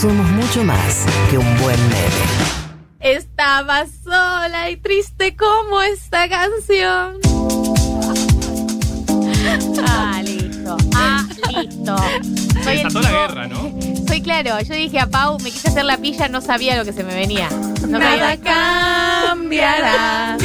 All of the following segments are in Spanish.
Somos mucho más que un buen meme. Estaba sola y triste como esta canción. Ah, listo. Ah, listo. Soy el Desató la tipo- guerra, ¿no? Soy claro, yo dije a Pau, me quise hacer la pilla, no sabía lo que se me venía. No Nada cambiará.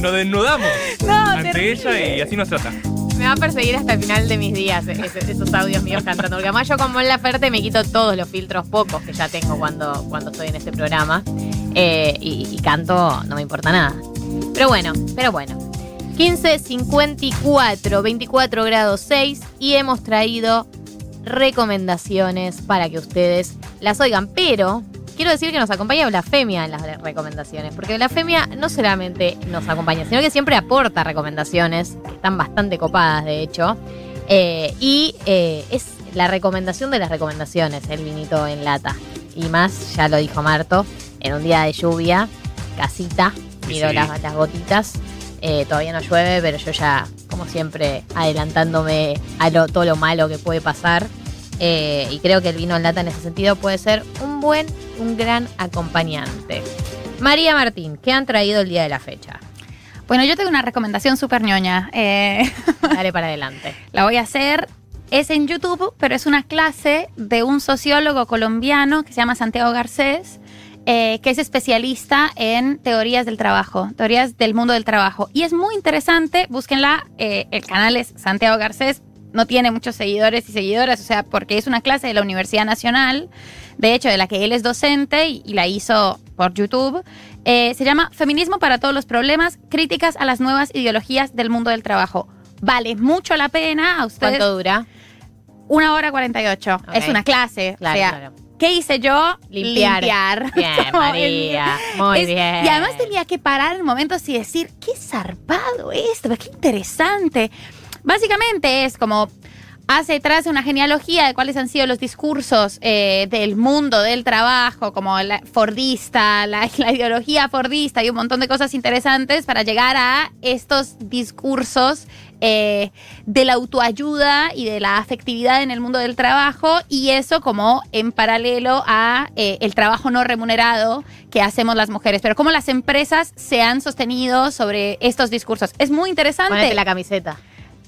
Nos desnudamos No, ante terrible. ella y así nos trata. Me va a perseguir hasta el final de mis días e- ese- esos audios míos cantando. Porque además yo como en la Ferte me quito todos los filtros pocos que ya tengo cuando, cuando estoy en este programa. Eh, y, y canto, no me importa nada. Pero bueno, pero bueno. 15, 54, 24 grados 6 y hemos traído recomendaciones para que ustedes las oigan. Pero quiero decir que nos acompaña Blasfemia en las recomendaciones, porque Blasfemia no solamente nos acompaña, sino que siempre aporta recomendaciones, que están bastante copadas de hecho. Eh, y eh, es la recomendación de las recomendaciones, el vinito en lata. Y más, ya lo dijo Marto, en un día de lluvia, casita, miro Sí. las, las gotitas. Eh, todavía no llueve, pero yo ya, como siempre, adelantándome a lo- todo lo malo que puede pasar. Eh, y creo que el vino en lata en ese sentido puede ser un buen, un gran acompañante. María Martín, ¿qué han traído el día de la fecha? Bueno, yo tengo una recomendación súper ñoña. Eh, Dale para adelante. la voy a hacer. Es en YouTube, pero es una clase de un sociólogo colombiano que se llama Santiago Garcés, eh, que es especialista en teorías del trabajo, teorías del mundo del trabajo. Y es muy interesante, búsquenla, eh, el canal es Santiago Garcés, no tiene muchos seguidores y seguidoras, o sea, porque es una clase de la Universidad Nacional, de hecho, de la que él es docente y, y la hizo por YouTube. Eh, se llama Feminismo para todos los problemas, críticas a las nuevas ideologías del mundo del trabajo. Vale mucho la pena a ustedes. ¿Cuánto dura? Una hora 48. Ok. Es una clase. Claro, o sea, claro. ¿qué hice yo? Limpiar. Limpiar. Bien, María. Muy es- bien. Y además tenía que parar en momentos y decir, qué zarpado esto, qué interesante. Básicamente es como hace trace una genealogía de cuáles han sido los discursos eh, del mundo del trabajo, como la Fordista, la, ideología Fordista y un montón de cosas interesantes para llegar a estos discursos eh, de la autoayuda y de la afectividad en el mundo del trabajo y eso como en paralelo a eh, el trabajo no remunerado que hacemos las mujeres, pero cómo las empresas se han sostenido sobre estos discursos. Es muy interesante. La camiseta.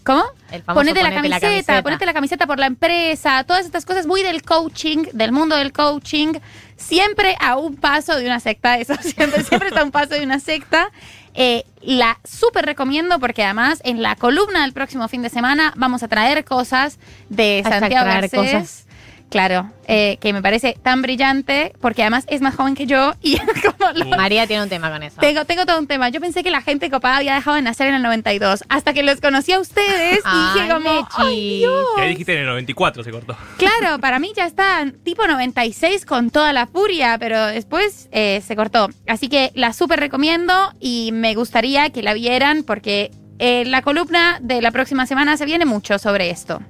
¿Cómo? El famoso Ponete, la, ponete la camiseta, camiseta. ponete la camiseta por la empresa, todas estas cosas muy del coaching, del mundo del coaching, siempre a un paso de una secta, eso siempre, siempre está a un paso de una secta. Eh, la súper recomiendo porque además en la columna del próximo fin de semana vamos a traer cosas de Santiago Garcés. cosas. Claro, eh, que me parece tan brillante porque además es más joven que yo y como lo- María tiene un tema con eso. tengo, tengo todo un tema. Yo pensé que la gente copada había dejado de nacer en el 92 hasta que los conocí a ustedes y dije como, Mechi. ¡ay, Dios! Y ahí dijiste en el 94 se cortó. Claro, para mí ya está tipo 96 con toda la furia, pero después eh, se cortó. Así que la súper recomiendo y me gustaría que la vieran porque en la columna de la próxima semana se viene mucho sobre esto.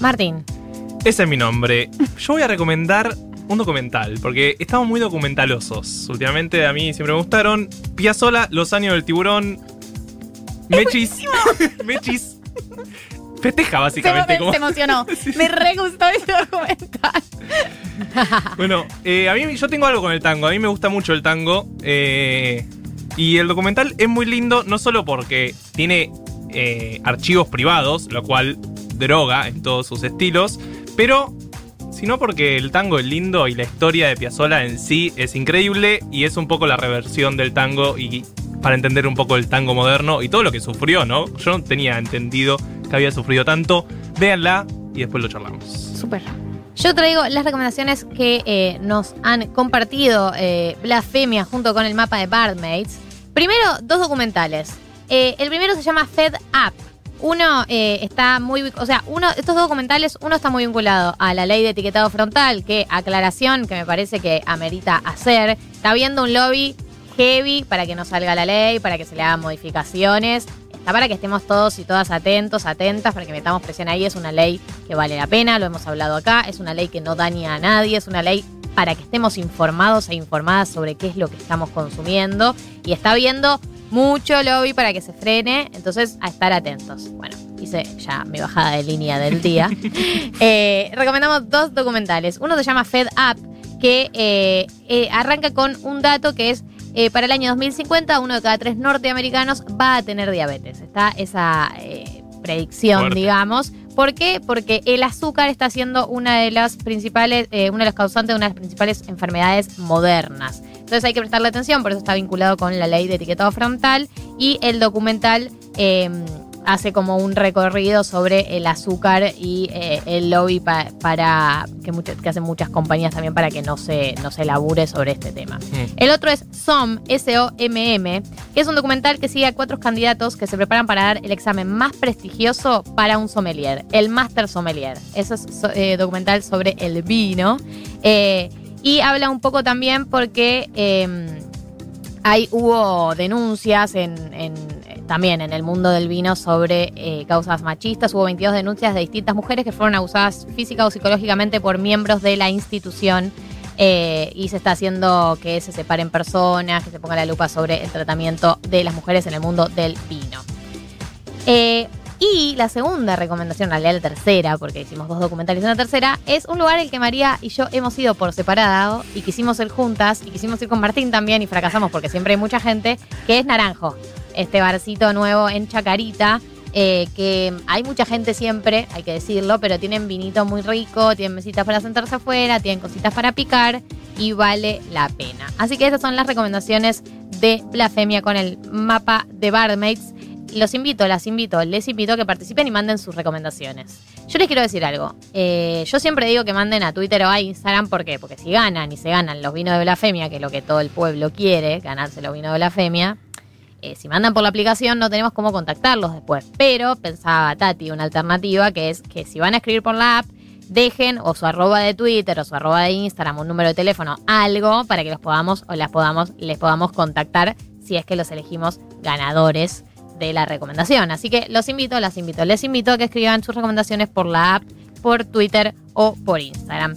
Martín. Ese es mi nombre. Yo voy a recomendar un documental, porque estamos muy documentalosos. Últimamente a mí siempre me gustaron. Piazzola, Los años del tiburón. Mechis. Mechis. Festeja, Se, básicamente. me- como- se emocionó. Me re gustó ese documental. Bueno, eh, a mí yo tengo algo con el tango. A mí me gusta mucho el tango. eh, y el documental es muy lindo, no solo porque tiene eh, archivos privados, lo cual droga en todos sus estilos, pero sino porque el tango es lindo y la historia de Piazzolla en sí es increíble y es un poco la reversión del tango y para entender un poco el tango moderno y todo lo que sufrió, ¿no? Yo no tenía entendido que había sufrido tanto. Véanla y después lo charlamos. Súper. Yo traigo las recomendaciones que eh, nos han compartido eh, Blasfemia junto con el mapa de Bardmates. Primero, dos documentales. Eh, el primero se llama Fed Up. Uno eh, está muy, o sea, uno, estos dos documentales, uno está muy vinculado a la ley de etiquetado frontal, que aclaración que me parece que amerita hacer. Está viendo un lobby heavy para que no salga la ley, para que se le hagan modificaciones. Está para que estemos todos y todas atentos, atentas, para que metamos presión ahí. Es una ley que vale la pena, lo hemos hablado acá. Es una ley que no daña a nadie, es una ley para que estemos informados e informadas sobre qué es lo que estamos consumiendo. Y está viendo mucho lobby para que se frene, entonces a estar atentos. Bueno, hice ya mi bajada de línea del día. Eh, recomendamos dos documentales. Uno se llama Fed Up, que eh, eh, arranca con un dato que es para el año 2050 uno de cada tres norteamericanos va a tener diabetes. Está esa predicción, Fuerte. digamos. ¿Por qué? Porque el azúcar está siendo una de las principales, eh, una de las causantes de una de las principales enfermedades modernas. Entonces hay que prestarle atención, por eso está vinculado con la ley de etiquetado frontal y el documental eh, hace como un recorrido sobre el azúcar y eh, el lobby pa- para que, hacen muchas compañías también para que no se, no se labure sobre este tema. Mm. El otro es SOM, S-O-M-M, que es un documental que sigue a cuatro candidatos que se preparan para dar el examen más prestigioso para un sommelier, el Master Sommelier. Eso es so- eh, documental sobre el vino. Eh, y habla un poco también porque eh, hay, hubo denuncias en, también en el mundo del vino sobre eh, causas machistas. Hubo 22 denuncias de distintas mujeres que fueron abusadas física o psicológicamente por miembros de la institución. eh, y se está haciendo que se separen personas, que se ponga la lupa sobre el tratamiento de las mujeres en el mundo del vino. Eh, y la segunda recomendación, en realidad la tercera, porque hicimos dos documentales y una tercera, es un lugar al que María y yo hemos ido por separado y quisimos ir juntas y quisimos ir con Martín también y fracasamos porque siempre hay mucha gente, que es Naranjo, este barcito nuevo en Chacarita. eh, que hay mucha gente siempre, hay que decirlo, pero tienen vinito muy rico, tienen mesitas para sentarse afuera, tienen cositas para picar y vale la pena. Así que estas son las recomendaciones de Blasfemia con el mapa de Barmaids. Los invito, las invito, les invito a que participen y manden sus recomendaciones. Yo les quiero decir algo. Eh, yo siempre digo que manden a Twitter o a Instagram. ¿Por qué? Porque si ganan y se ganan los vinos de blasfemia, que es lo que todo el pueblo quiere, ganarse los vinos de blasfemia, eh, si mandan por la aplicación no tenemos cómo contactarlos después. Pero pensaba Tati una alternativa que es que si van a escribir por la app, dejen o su arroba de Twitter o su arroba de Instagram, un número de teléfono, algo para que los podamos o las podamos, les podamos contactar si es que los elegimos ganadores de la recomendación. Así que los invito, las invito, les invito a que escriban sus recomendaciones por la app, por Twitter o por Instagram.